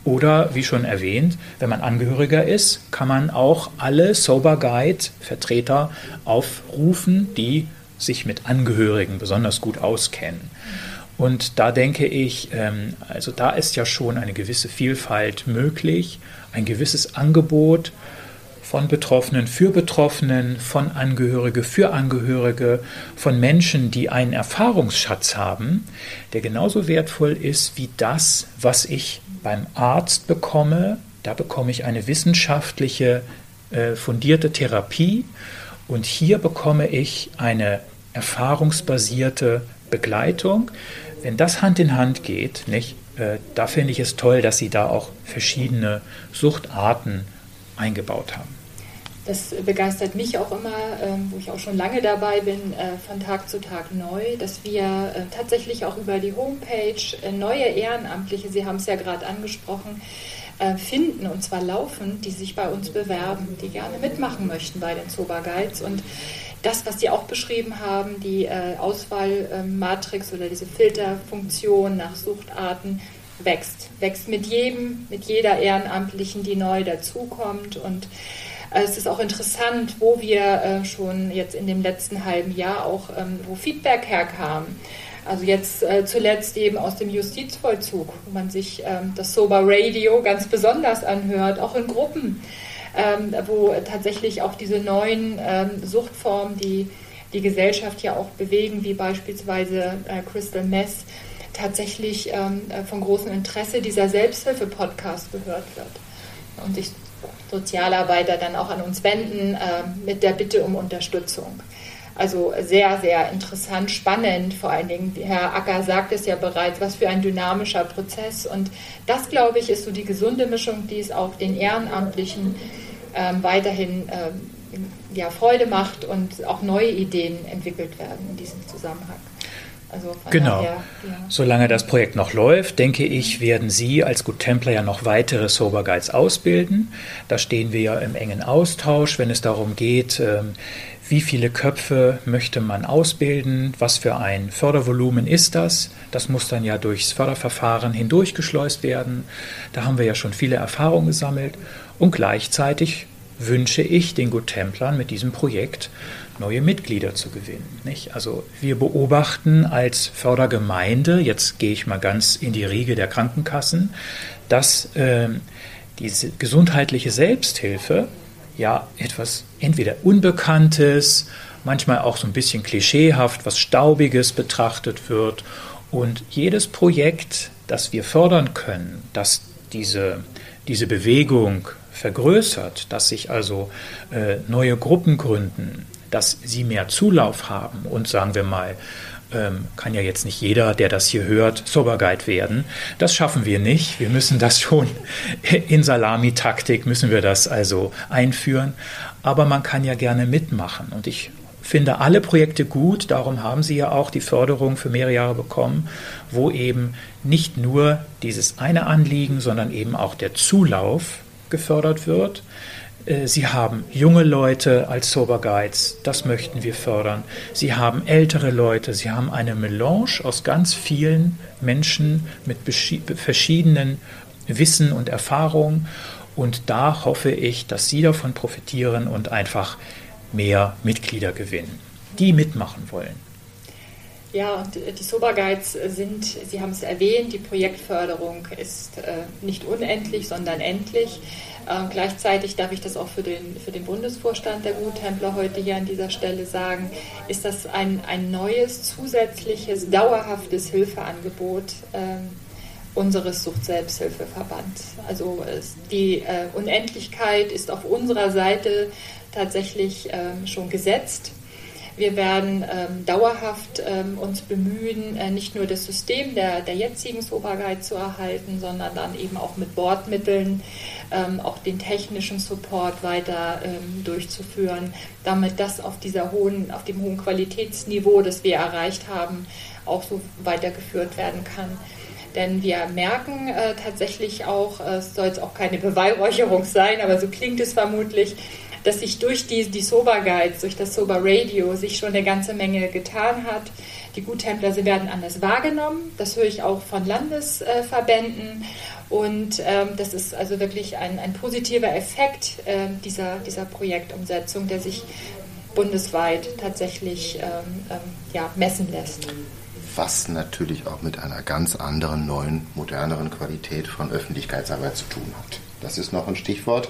Oder wie schon erwähnt, wenn man Angehöriger ist, kann man auch alle Sober Guide Vertreter aufrufen, die sich mit Angehörigen besonders gut auskennen. Und da denke ich, ähm, also da ist ja schon eine gewisse Vielfalt möglich, ein gewisses Angebot von Betroffenen für Betroffenen, von Angehörige für Angehörige, von Menschen, die einen Erfahrungsschatz haben, der genauso wertvoll ist wie das, was ich beim Arzt bekomme, da bekomme ich eine wissenschaftliche äh, fundierte Therapie und hier bekomme ich eine erfahrungsbasierte Begleitung. Wenn das Hand in Hand geht, nicht, äh, da finde ich es toll, dass Sie da auch verschiedene Suchtarten eingebaut haben. Das begeistert mich auch immer, ähm, wo ich auch schon lange dabei bin, äh, von Tag zu Tag neu, dass wir äh, tatsächlich auch über die Homepage äh, neue Ehrenamtliche, Sie haben es ja gerade angesprochen, finden und zwar laufend, die sich bei uns bewerben, die gerne mitmachen möchten bei den Soba Guides und das, was Sie auch beschrieben haben, die Auswahlmatrix oder diese Filterfunktion nach Suchtarten, wächst. Wächst mit jedem, mit jeder Ehrenamtlichen, die neu dazukommt und es ist auch interessant, wo wir äh, schon jetzt in dem letzten halben Jahr auch, ähm, wo Feedback herkam. Also jetzt äh, zuletzt eben aus dem Justizvollzug, wo man sich ähm, das Sober Radio ganz besonders anhört, auch in Gruppen, ähm, wo tatsächlich auch diese neuen Suchtformen, die die Gesellschaft ja auch bewegen, wie beispielsweise äh, Crystal Mess, tatsächlich von großem Interesse dieser Selbsthilfe-Podcast gehört wird. Und ich Sozialarbeiter dann auch an uns wenden äh, mit der Bitte um Unterstützung. Also sehr, sehr interessant, spannend. Vor allen Dingen, Herr Acker sagt es ja bereits, was für ein dynamischer Prozess. Und das, glaube ich, ist so die gesunde Mischung, die es auch den Ehrenamtlichen ähm, weiterhin ähm, ja, Freude macht und auch neue Ideen entwickelt werden in diesem Zusammenhang. Also genau. Daher, ja. Solange das Projekt noch läuft, denke ich, werden Sie als Good Templar ja noch weitere Sober Guides ausbilden. Da stehen wir ja im engen Austausch, wenn es darum geht, ähm, wie viele Köpfe möchte man ausbilden, was für ein Fördervolumen ist das. Das muss dann ja durchs Förderverfahren hindurchgeschleust werden. Da haben wir ja schon viele Erfahrungen gesammelt. Und gleichzeitig wünsche ich den Good Templern mit diesem Projekt neue Mitglieder zu gewinnen. Nicht? Also wir beobachten als Fördergemeinde, jetzt gehe ich mal ganz in die Riege der Krankenkassen, dass äh, diese gesundheitliche Selbsthilfe ja etwas entweder Unbekanntes, manchmal auch so ein bisschen klischeehaft, was Staubiges betrachtet wird. Und jedes Projekt, das wir fördern können, das diese, diese Bewegung vergrößert, dass sich also äh, neue Gruppen gründen, dass sie mehr Zulauf haben und sagen wir mal ähm, kann ja jetzt nicht jeder, der das hier hört, Soberguide werden. Das schaffen wir nicht. Wir müssen das schon in Salamitaktik müssen wir das also einführen. Aber man kann ja gerne mitmachen. Und ich finde alle Projekte gut. Darum haben Sie ja auch die Förderung für mehrere Jahre bekommen, wo eben nicht nur dieses eine Anliegen, sondern eben auch der Zulauf gefördert wird. Äh, Sie haben junge Leute als Sober Guides, das möchten wir fördern. Sie haben ältere Leute, Sie haben eine Melange aus ganz vielen Menschen mit verschiedenen Wissen und Erfahrungen. Und da hoffe ich, dass Sie davon profitieren und einfach mehr Mitglieder gewinnen, die mitmachen wollen. Ja, und die Sober Guides sind, Sie haben es erwähnt, die Projektförderung ist äh, nicht unendlich, sondern endlich. Ähm, gleichzeitig darf ich das auch für den, für den Bundesvorstand der Guttempler heute hier an dieser Stelle sagen, ist das ein, ein neues, zusätzliches, dauerhaftes Hilfeangebot ähm, unseres Sucht-Selbsthilfeverbands. Also es, die äh, Unendlichkeit ist auf unserer Seite tatsächlich ähm, schon gesetzt. Wir werden ähm, dauerhaft ähm, uns bemühen, äh, nicht nur das System der, der jetzigen Soberguide zu erhalten, sondern dann eben auch mit Bordmitteln ähm, auch den technischen Support weiter ähm, durchzuführen, damit das auf, dieser hohen, auf dem hohen Qualitätsniveau, das wir erreicht haben, auch so weitergeführt werden kann. Denn wir merken äh, tatsächlich auch, äh, es soll jetzt auch keine Beweihräucherung sein, aber so klingt es vermutlich, dass sich durch die, die Sober Guides, durch das Sober Radio sich schon eine ganze Menge getan hat. Die Guttempler, sie werden anders wahrgenommen. Das höre ich auch von Landesverbänden. Und ähm, das ist also wirklich ein, ein positiver Effekt äh, dieser, dieser Projektumsetzung, der sich bundesweit tatsächlich ähm, ähm, ja, messen lässt. Was natürlich auch mit einer ganz anderen, neuen, moderneren Qualität von Öffentlichkeitsarbeit zu tun hat. Das ist noch ein Stichwort.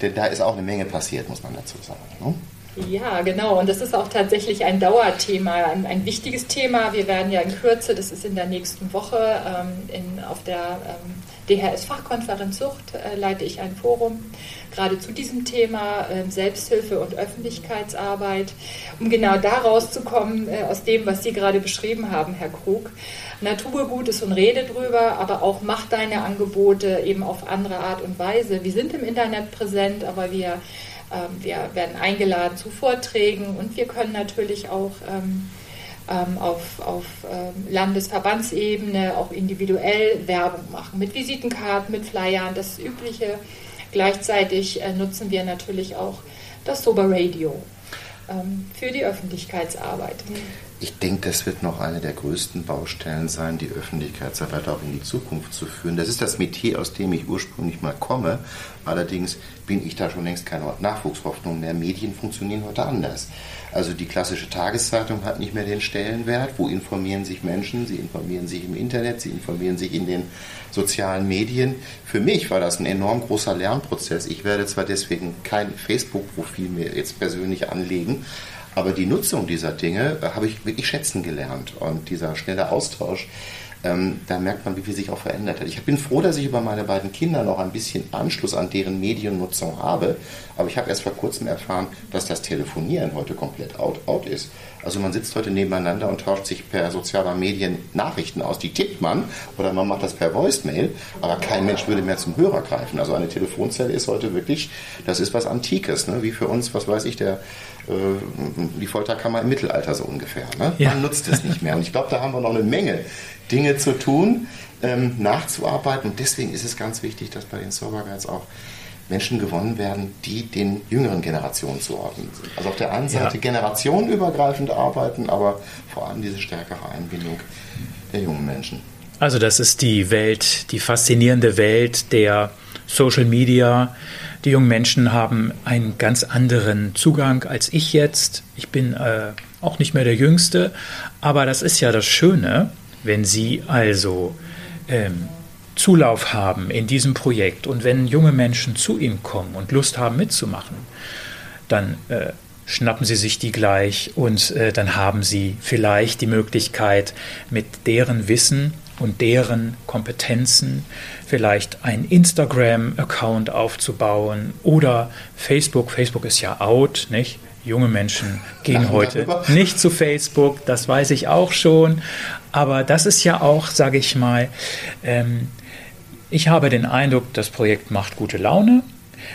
Denn da ist auch eine Menge passiert, muss man dazu sagen. Ne? Ja, genau. Und das ist auch tatsächlich ein Dauerthema, ein, ein, wichtiges Thema. Wir werden ja in Kürze, das ist in der nächsten Woche, ähm, in, auf der ähm, DHS-Fachkonferenz Sucht, äh, leite ich ein Forum gerade zu diesem Thema äh, Selbsthilfe und Öffentlichkeitsarbeit, um genau da rauszukommen äh, aus dem, was Sie gerade beschrieben haben, Herr Krug. Natur Gutes und rede drüber, aber auch mach deine Angebote eben auf andere Art und Weise. Wir sind im Internet präsent, aber wir, wir werden eingeladen zu Vorträgen und wir können natürlich auch ähm, ähm, auf, auf ähm, Landesverbandsebene auch individuell Werbung machen, mit Visitenkarten, mit Flyern, das Übliche. Gleichzeitig äh, nutzen wir natürlich auch das Sober Radio ähm, für die Öffentlichkeitsarbeit. Ich denke, das wird noch eine der größten Baustellen sein, die Öffentlichkeitsarbeit auch in die Zukunft zu führen. Das ist das Metier, aus dem ich ursprünglich mal komme. Allerdings bin ich da schon längst keine Nachwuchshoffnung mehr. Medien funktionieren heute anders. Also die klassische Tageszeitung hat nicht mehr den Stellenwert. Wo informieren sich Menschen? Sie informieren sich im Internet, sie informieren sich in den sozialen Medien. Für mich war das ein enorm großer Lernprozess. Ich werde zwar deswegen kein Facebook-Profil mir jetzt persönlich anlegen, aber die Nutzung dieser Dinge äh, habe ich wirklich schätzen gelernt. Und dieser schnelle Austausch, ähm, da merkt man, wie viel sich auch verändert hat. Ich bin froh, dass ich über meine beiden Kinder noch ein bisschen Anschluss an deren Mediennutzung habe. Aber ich habe erst vor kurzem erfahren, dass das Telefonieren heute komplett out, out ist. Also man sitzt heute nebeneinander und tauscht sich per sozialer Medien Nachrichten aus. Die tippt man oder man macht das per Voicemail, aber kein Mensch würde mehr zum Hörer greifen. Also eine Telefonzelle ist heute wirklich, das ist was Antikes, ne? wie für uns, was weiß ich, der äh, die Folterkammer im Mittelalter so ungefähr. Ne? Ja. Man nutzt es nicht mehr. Und ich glaube, da haben wir noch eine Menge Dinge zu tun, ähm, nachzuarbeiten. Und deswegen ist es ganz wichtig, dass bei den Server Guides auch Menschen gewonnen werden, die den jüngeren Generationen zuordnen sind. Also auf der einen Seite ja. generationenübergreifend arbeiten, aber vor allem diese stärkere Einbindung der jungen Menschen. Also das ist die Welt, die faszinierende Welt der Social Media, die jungen Menschen haben einen ganz anderen Zugang als ich jetzt. Ich bin äh, auch nicht mehr der Jüngste, aber das ist ja das Schöne, wenn Sie also ähm, Zulauf haben in diesem Projekt und wenn junge Menschen zu ihm kommen und Lust haben mitzumachen, dann äh, schnappen Sie sich die gleich und äh, dann haben Sie vielleicht die Möglichkeit, mit deren Wissen und deren Kompetenzen vielleicht einen Instagram-Account aufzubauen oder Facebook. Facebook ist ja out, nicht? junge Menschen gehen Lachen heute darüber. nicht zu Facebook, das weiß ich auch schon. Aber das ist ja auch, sage ich mal, ähm, ich habe den Eindruck, das Projekt macht gute Laune.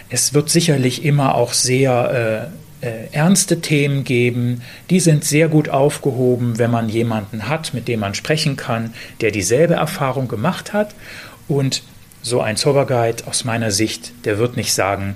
Es wird sicherlich immer auch sehr äh, äh, ernste Themen geben. Die sind sehr gut aufgehoben, wenn man jemanden hat, mit dem man sprechen kann, der dieselbe Erfahrung gemacht hat. Und so ein Zauberguide aus meiner Sicht, der wird nicht sagen,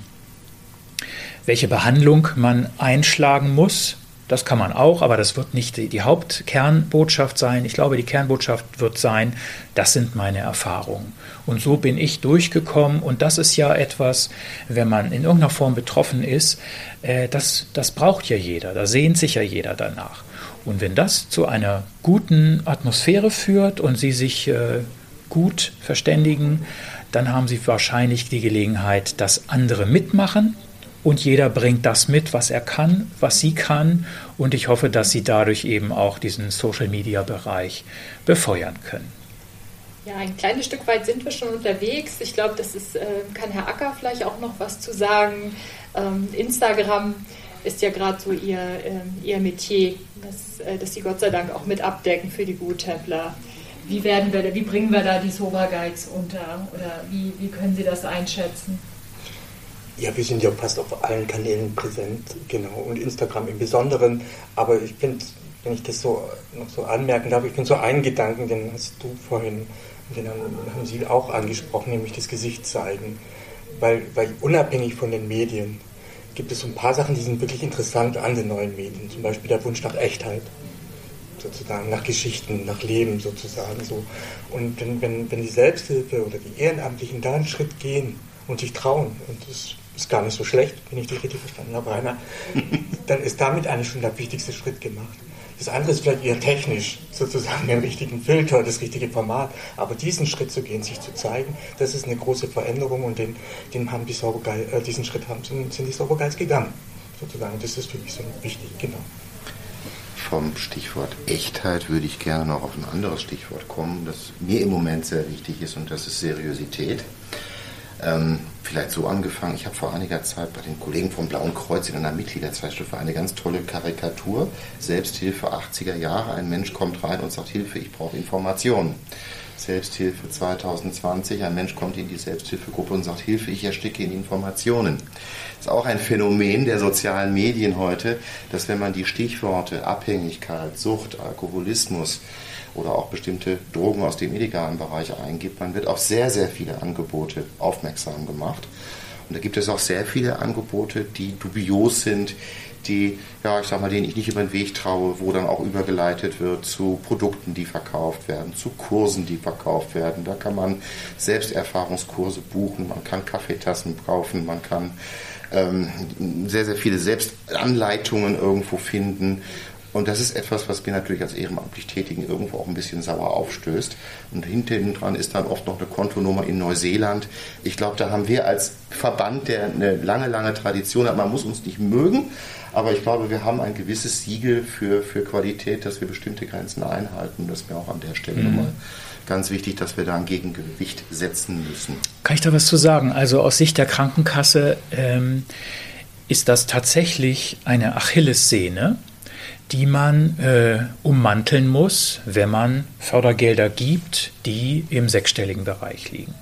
welche Behandlung man einschlagen muss. Das kann man auch, aber das wird nicht die, die Hauptkernbotschaft sein. Ich glaube, die Kernbotschaft wird sein, das sind meine Erfahrungen. Und so bin ich durchgekommen. Und das ist ja etwas, wenn man in irgendeiner Form betroffen ist, äh, das, das braucht ja jeder. Da sehnt sich ja jeder danach. Und wenn das zu einer guten Atmosphäre führt und Sie sich äh, gut verständigen, dann haben Sie wahrscheinlich die Gelegenheit, dass andere mitmachen und jeder bringt das mit, was er kann, was sie kann. Und ich hoffe, dass sie dadurch eben auch diesen Social-Media-Bereich befeuern können. Ja, ein kleines Stück weit sind wir schon unterwegs. Ich glaube, das ist, äh, kann Herr Acker vielleicht auch noch was zu sagen. Ähm, Instagram ist ja gerade so ihr, äh, ihr Metier, das, äh, das Sie Gott sei Dank auch mit abdecken für die Guttempler. Wie, werden wir, wie bringen wir da die Sober Guides unter oder wie, wie können Sie das einschätzen? Ja, wir sind ja fast auf allen Kanälen präsent, genau, und Instagram im Besonderen. Aber ich finde, wenn ich das so noch so anmerken darf, ich finde so einen Gedanken, den hast du vorhin, den haben Sie auch angesprochen, nämlich das Gesicht zeigen. Weil, weil unabhängig von den Medien gibt es so ein paar Sachen, die sind wirklich interessant an den neuen Medien. Zum Beispiel der Wunsch nach Echtheit sozusagen, nach Geschichten, nach Leben sozusagen so. Und wenn, wenn, wenn die Selbsthilfe oder die Ehrenamtlichen da einen Schritt gehen und sich trauen, und das ist gar nicht so schlecht, wenn ich dich richtig verstanden habe, Rainer, dann ist damit eigentlich schon der wichtigste Schritt gemacht. Das andere ist vielleicht eher technisch, sozusagen den richtigen Filter, das richtige Format. Aber diesen Schritt zu gehen, sich zu zeigen, das ist eine große Veränderung und den, den haben die Saubergeil, äh, diesen Schritt haben, sind, sind die Saubergeils gegangen. Sozusagen. Das ist für mich so wichtig, genau. Vom Stichwort Echtheit würde ich gerne noch auf ein anderes Stichwort kommen, das mir im Moment sehr wichtig ist und das ist Seriosität. Ähm, vielleicht so angefangen. Ich habe vor einiger Zeit bei den Kollegen vom Blauen Kreuz in einer Mitgliederzeitschrift eine ganz tolle Karikatur. Selbsthilfe 80er Jahre. Ein Mensch kommt rein und sagt, Hilfe, ich brauche Informationen. Selbsthilfe 2020. Ein Mensch kommt in die Selbsthilfegruppe und sagt, Hilfe, ich ersticke in Informationen. Das ist auch ein Phänomen der sozialen Medien heute, dass wenn man die Stichworte Abhängigkeit, Sucht, Alkoholismus, oder auch bestimmte Drogen aus dem illegalen Bereich eingibt. Man wird auf sehr, sehr viele Angebote aufmerksam gemacht. Und da gibt es auch sehr viele Angebote, die dubios sind, die, ja, ich sag mal, denen ich nicht über den Weg traue, wo dann auch übergeleitet wird zu Produkten, die verkauft werden, zu Kursen, die verkauft werden. Da kann man Selbsterfahrungskurse buchen, man kann Kaffeetassen kaufen, man kann ähm, sehr, sehr viele Selbstanleitungen irgendwo finden. Und das ist etwas, was mir natürlich als ehrenamtlich Tätigen irgendwo auch ein bisschen sauer aufstößt. Und hinten dran ist dann oft noch eine Kontonummer in Neuseeland. Ich glaube, da haben wir als Verband, der eine lange, lange Tradition hat, man muss uns nicht mögen, aber ich glaube, wir haben ein gewisses Siegel für, für Qualität, dass wir bestimmte Grenzen einhalten. Das wäre auch an der Stelle mhm. nochmal ganz wichtig, dass wir da ein Gegengewicht setzen müssen. Kann ich da was zu sagen? Also aus Sicht der Krankenkasse ähm, ist das tatsächlich eine Achillessehne die man äh, ummanteln muss, wenn man Fördergelder gibt, die im sechsstelligen Bereich liegen.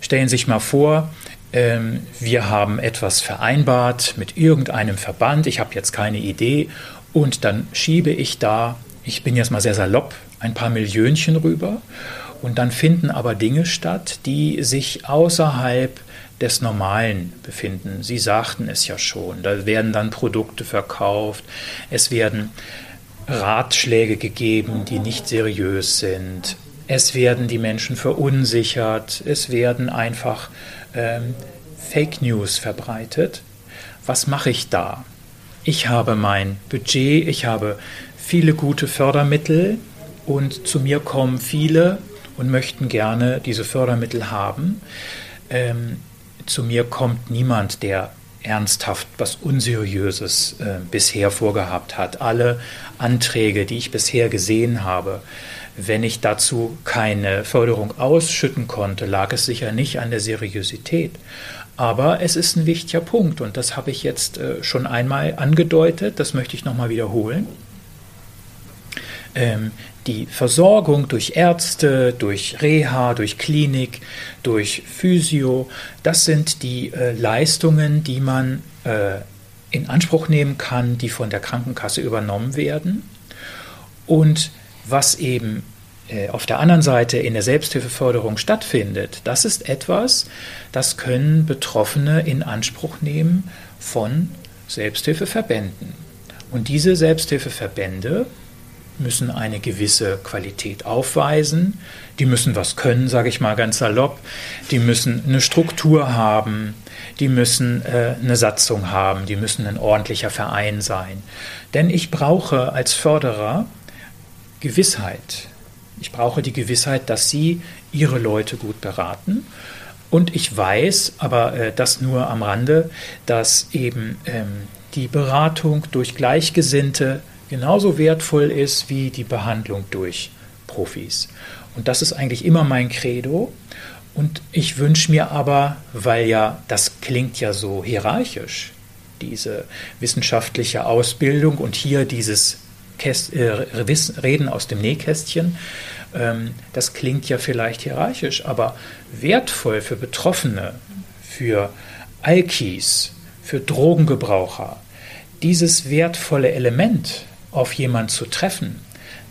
Stellen Sie sich mal vor, ähm, wir haben etwas vereinbart mit irgendeinem Verband, ich habe jetzt keine Idee, und dann schiebe ich da, ich bin jetzt mal sehr salopp, ein paar Millionchen rüber. Und dann finden aber Dinge statt, die sich außerhalb des Normalen befinden. Sie sagten es ja schon, da werden dann Produkte verkauft, es werden Ratschläge gegeben, die nicht seriös sind, es werden die Menschen verunsichert, es werden einfach ähm, Fake News verbreitet. Was mache ich da? Ich habe mein Budget, ich habe viele gute Fördermittel und zu mir kommen viele und möchten gerne diese Fördermittel haben. Ähm, zu mir kommt niemand, der ernsthaft was Unseriöses äh, bisher vorgehabt hat. Alle Anträge, die ich bisher gesehen habe, wenn ich dazu keine Förderung ausschütten konnte, lag es sicher nicht an der Seriosität. Aber es ist ein wichtiger Punkt und das habe ich jetzt äh, schon einmal angedeutet, das möchte ich nochmal wiederholen. Ähm, die Versorgung durch Ärzte, durch Reha, durch Klinik, durch Physio, das sind die äh, Leistungen, die man äh, in Anspruch nehmen kann, die von der Krankenkasse übernommen werden. Und was eben äh, auf der anderen Seite in der Selbsthilfeförderung stattfindet, das ist etwas, das können Betroffene in Anspruch nehmen von Selbsthilfeverbänden. Und diese Selbsthilfeverbände müssen eine gewisse Qualität aufweisen, die müssen was können, sage ich mal ganz salopp, die müssen eine Struktur haben, die müssen äh, eine Satzung haben, die müssen ein ordentlicher Verein sein. Denn ich brauche als Förderer Gewissheit. Ich brauche die Gewissheit, dass Sie Ihre Leute gut beraten. Und ich weiß, aber äh, das nur am Rande, dass eben ähm, die Beratung durch Gleichgesinnte genauso wertvoll ist wie die Behandlung durch Profis. Und das ist eigentlich immer mein Credo. Und ich wünsche mir aber, weil ja das klingt ja so hierarchisch, diese wissenschaftliche Ausbildung und hier dieses Käst äh, Reden aus dem Nähkästchen, ähm, das klingt ja vielleicht hierarchisch, aber wertvoll für Betroffene, für Alkis, für Drogengebraucher, dieses wertvolle Element auf jemanden zu treffen,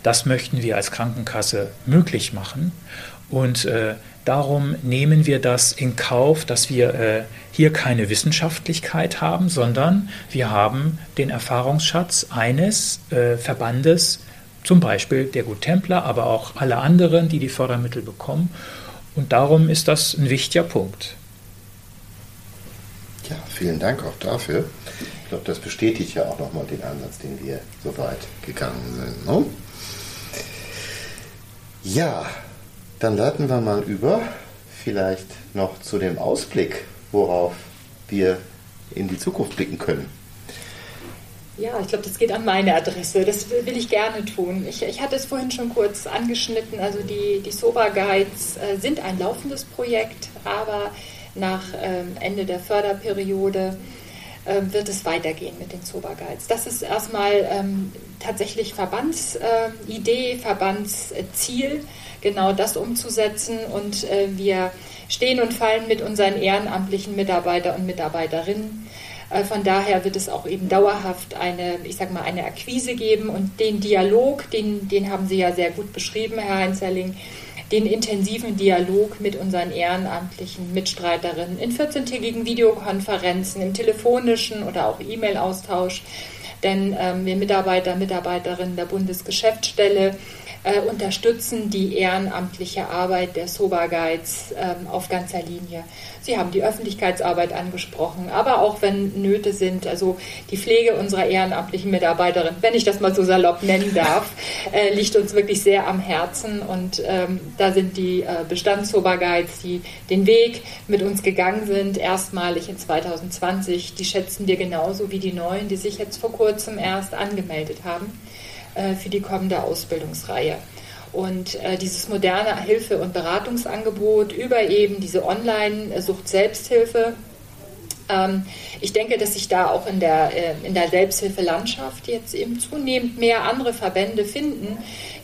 das möchten wir als Krankenkasse möglich machen. Und äh, darum nehmen wir das in Kauf, dass wir äh, hier keine Wissenschaftlichkeit haben, sondern wir haben den Erfahrungsschatz eines äh, Verbandes, zum Beispiel der Gut Templer, aber auch alle anderen, die die Fördermittel bekommen. Und darum ist das ein wichtiger Punkt. Ja, vielen Dank auch dafür. Ich glaube, das bestätigt ja auch nochmal den Ansatz, den wir so weit gegangen sind. Ne? Ja, dann leiten wir mal über, vielleicht noch zu dem Ausblick, worauf wir in die Zukunft blicken können. Ja, ich glaube, das geht an meine Adresse. Das will ich gerne tun. Ich, ich hatte es vorhin schon kurz angeschnitten. Also die, die Soba Guides äh, sind ein laufendes Projekt, aber nach ähm, Ende der Förderperiode ähm, wird es weitergehen mit den Guides. Das ist erstmal ähm, tatsächlich Verbandsidee, äh, Verbandsziel, genau das umzusetzen. Und äh, wir stehen und fallen mit unseren ehrenamtlichen Mitarbeiter und Mitarbeiterinnen. Äh, von daher wird es auch eben dauerhaft eine, ich sag mal, eine Akquise geben und den Dialog, den, den haben Sie ja sehr gut beschrieben, Herr Heinzerling, den intensiven Dialog mit unseren ehrenamtlichen Mitstreiterinnen in 14-tägigen Videokonferenzen, im telefonischen oder auch E-Mail-Austausch. Denn ähm, wir Mitarbeiter, Mitarbeiterinnen der Bundesgeschäftsstelle äh, unterstützen die ehrenamtliche Arbeit der SOBA Guides ähm, auf ganzer Linie. Sie haben die Öffentlichkeitsarbeit angesprochen, aber auch wenn Nöte sind, also die Pflege unserer ehrenamtlichen Mitarbeiterin, wenn ich das mal so salopp nennen darf, äh, liegt uns wirklich sehr am Herzen und ähm, da sind die äh, Bestands-SOBA Guides, die den Weg mit uns gegangen sind, erstmalig in 2020, die schätzen wir genauso wie die neuen, die sich jetzt vor kurzem erst angemeldet haben. Äh, für die kommende Ausbildungsreihe. Und äh, dieses moderne Hilfe- und Beratungsangebot über eben diese Online-Sucht-Selbsthilfe, ähm, ich denke, dass sich da auch in der, äh, in der Selbsthilfelandschaft jetzt eben zunehmend mehr andere Verbände finden,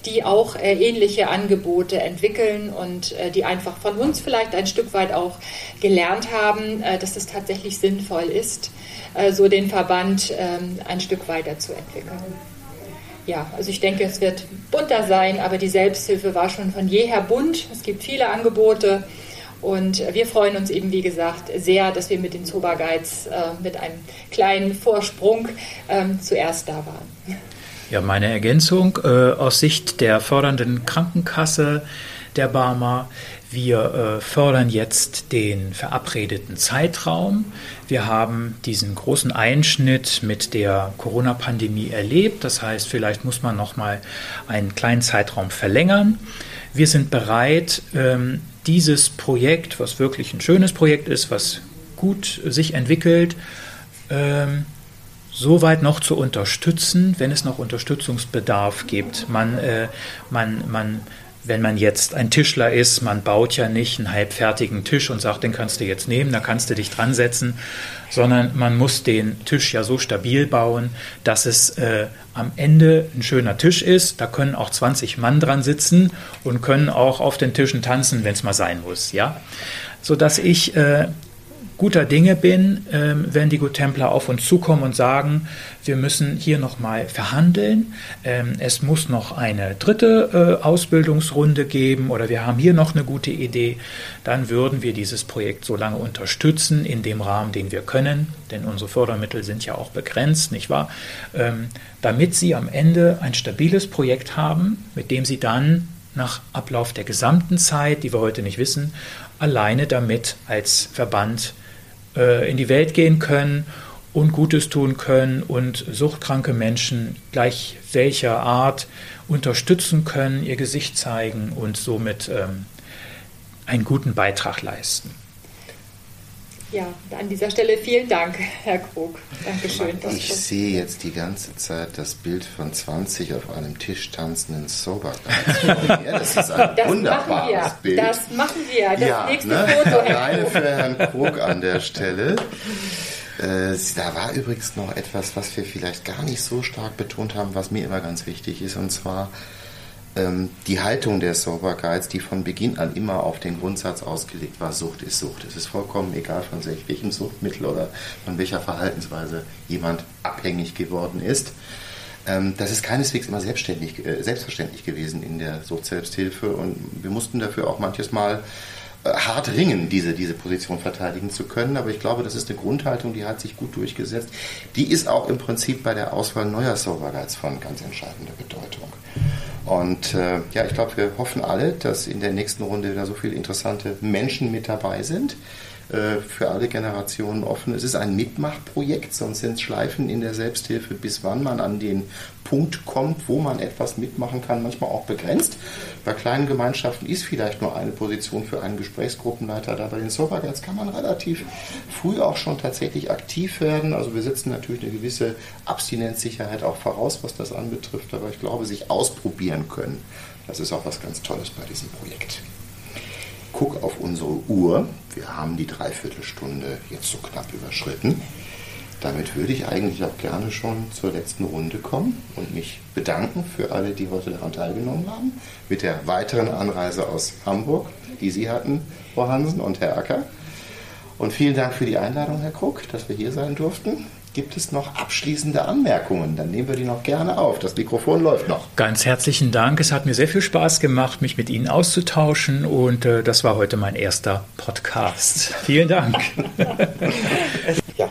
die auch äh, ähnliche Angebote entwickeln und äh, die einfach von uns vielleicht ein Stück weit auch gelernt haben, äh, dass es tatsächlich sinnvoll ist, so den Verband ähm, ein Stück weiterzuentwickeln ja, also ich denke, es wird bunter sein, aber die Selbsthilfe war schon von jeher bunt. Es gibt viele Angebote und wir freuen uns eben, wie gesagt, sehr, dass wir mit den Zoba äh, mit einem kleinen Vorsprung ähm, zuerst da waren. Ja, meine Ergänzung äh, aus Sicht der fördernden Krankenkasse der Barmer. Wir äh, fördern jetzt den verabredeten Zeitraum. Wir haben diesen großen Einschnitt mit der Corona-Pandemie erlebt. Das heißt, vielleicht muss man noch mal einen kleinen Zeitraum verlängern. Wir sind bereit, ähm, dieses Projekt, was wirklich ein schönes Projekt ist, was gut sich entwickelt, ähm, soweit noch zu unterstützen, wenn es noch Unterstützungsbedarf gibt. Man, äh, man, man wenn man jetzt ein Tischler ist, man baut ja nicht einen halbfertigen Tisch und sagt, den kannst du jetzt nehmen, da kannst du dich dran setzen, sondern man muss den Tisch ja so stabil bauen, dass es äh, am Ende ein schöner Tisch ist. Da können auch 20 Mann dran sitzen und können auch auf den Tischen tanzen, wenn es mal sein muss, ja. Sodass ich äh, guter Dinge bin, ähm, wenn die Good Templar auf uns zukommen und sagen, wir müssen hier nochmal verhandeln, ähm, es muss noch eine dritte äh, Ausbildungsrunde geben oder wir haben hier noch eine gute Idee, dann würden wir dieses Projekt so lange unterstützen in dem Rahmen, den wir können, denn unsere Fördermittel sind ja auch begrenzt, nicht wahr? Ähm, damit Sie am Ende ein stabiles Projekt haben, mit dem Sie dann nach Ablauf der gesamten Zeit, die wir heute nicht wissen, alleine damit als Verband äh, in die Welt gehen können und Gutes tun können und suchtkranke Menschen gleich welcher Art unterstützen können, ihr Gesicht zeigen und somit ähm, einen guten Beitrag leisten. Ja, an dieser Stelle vielen Dank, Herr Krug. Dankeschön. Ich sehe jetzt die ganze Zeit das Bild von 20 auf einem Tisch tanzenden Sober. Das ist ein das wunderbares Bild. Das machen wir. Das ja, nächste ne? Foto. Alleine für Herrn Krug an der Stelle. Äh, da war übrigens noch etwas, was wir vielleicht gar nicht so stark betont haben, was mir immer ganz wichtig ist, und zwar die Haltung der Sober Guides, die von Beginn an immer auf den Grundsatz ausgelegt war, Sucht ist Sucht. Es ist vollkommen egal, von welchem Suchtmittel oder von welcher Verhaltensweise jemand abhängig geworden ist. Ähm, das ist keineswegs immer selbstständig, äh, selbstverständlich gewesen in der Sucht-Selbsthilfe und wir mussten dafür auch manches Mal äh, hart ringen, diese, diese Position verteidigen zu können. Aber ich glaube, das ist eine Grundhaltung, die hat sich gut durchgesetzt. Die ist auch im Prinzip bei der Auswahl neuer Sober Guides von ganz entscheidender Bedeutung. Und äh, ja, ich glaube, wir hoffen alle, dass in der nächsten Runde wieder so viele interessante Menschen mit dabei sind. Äh, für alle Generationen offen. Es ist ein Mitmachprojekt, sonst sind Schleifen in der Selbsthilfe, bis wann man an den Punkt kommt, wo man etwas mitmachen kann, manchmal auch begrenzt. Bei kleinen Gemeinschaften ist vielleicht nur eine Position für einen Gesprächsgruppenleiter da. Bei den Sober Guides kann man relativ früh auch schon tatsächlich aktiv werden. Also wir setzen natürlich eine gewisse Abstinenzsicherheit auch voraus, was das anbetrifft, aber ich glaube, sich ausprobieren können, das ist auch was ganz Tolles bei diesem Projekt gucke auf unsere Uhr. Wir haben die Dreiviertelstunde jetzt so knapp überschritten. Damit würde ich eigentlich auch gerne schon zur letzten Runde kommen und mich bedanken für alle, die heute daran teilgenommen haben, mit der weiteren Anreise aus Hamburg, die Sie hatten, Frau Hansen und Herr Acker. Und vielen Dank für die Einladung, Herr Krug, dass wir hier sein durften. Gibt es noch abschließende Anmerkungen? Dann nehmen wir die noch gerne auf. Das Mikrofon läuft noch. Ganz herzlichen Dank. Es hat mir sehr viel Spaß gemacht, mich mit Ihnen auszutauschen. Und äh, das war heute mein erster Podcast. Vielen Dank. ja,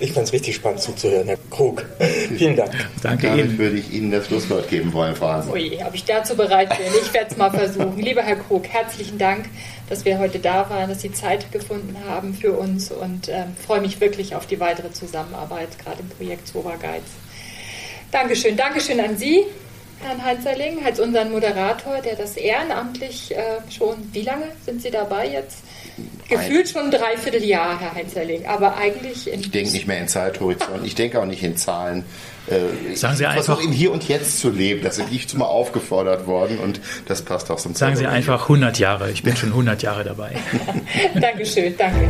ich fand es richtig spannend zuzuhören, Herr Krug. Vielen Dank. Danke Damit Ihnen. würde ich Ihnen das Schlusswort geben wollen, Frau Hansen. Ui, ob ich dazu bereit bin. Ich werde es mal versuchen. Lieber Herr Krug, herzlichen Dank dass wir heute da waren, dass Sie Zeit gefunden haben für uns und ähm, freue mich wirklich auf die weitere Zusammenarbeit, gerade im Projekt Sober Guides. Dankeschön. Dankeschön an Sie, Herrn Heinzerling, als unseren Moderator, der das ehrenamtlich äh, schon, wie lange sind Sie dabei jetzt? Gefühlt schon ein Dreivierteljahr, Herr Heinzerling, aber eigentlich. ich denke nicht mehr in Zeithorizont, ich denke auch nicht in Zahlen. Äh, Sagen Sie einfach im Hier und Jetzt zu leben. Da bin ich zumal aufgefordert worden und das passt auch zum Sagen Sie einfach 100 Jahre. Ich bin schon 100 Jahre dabei. Dankeschön, danke.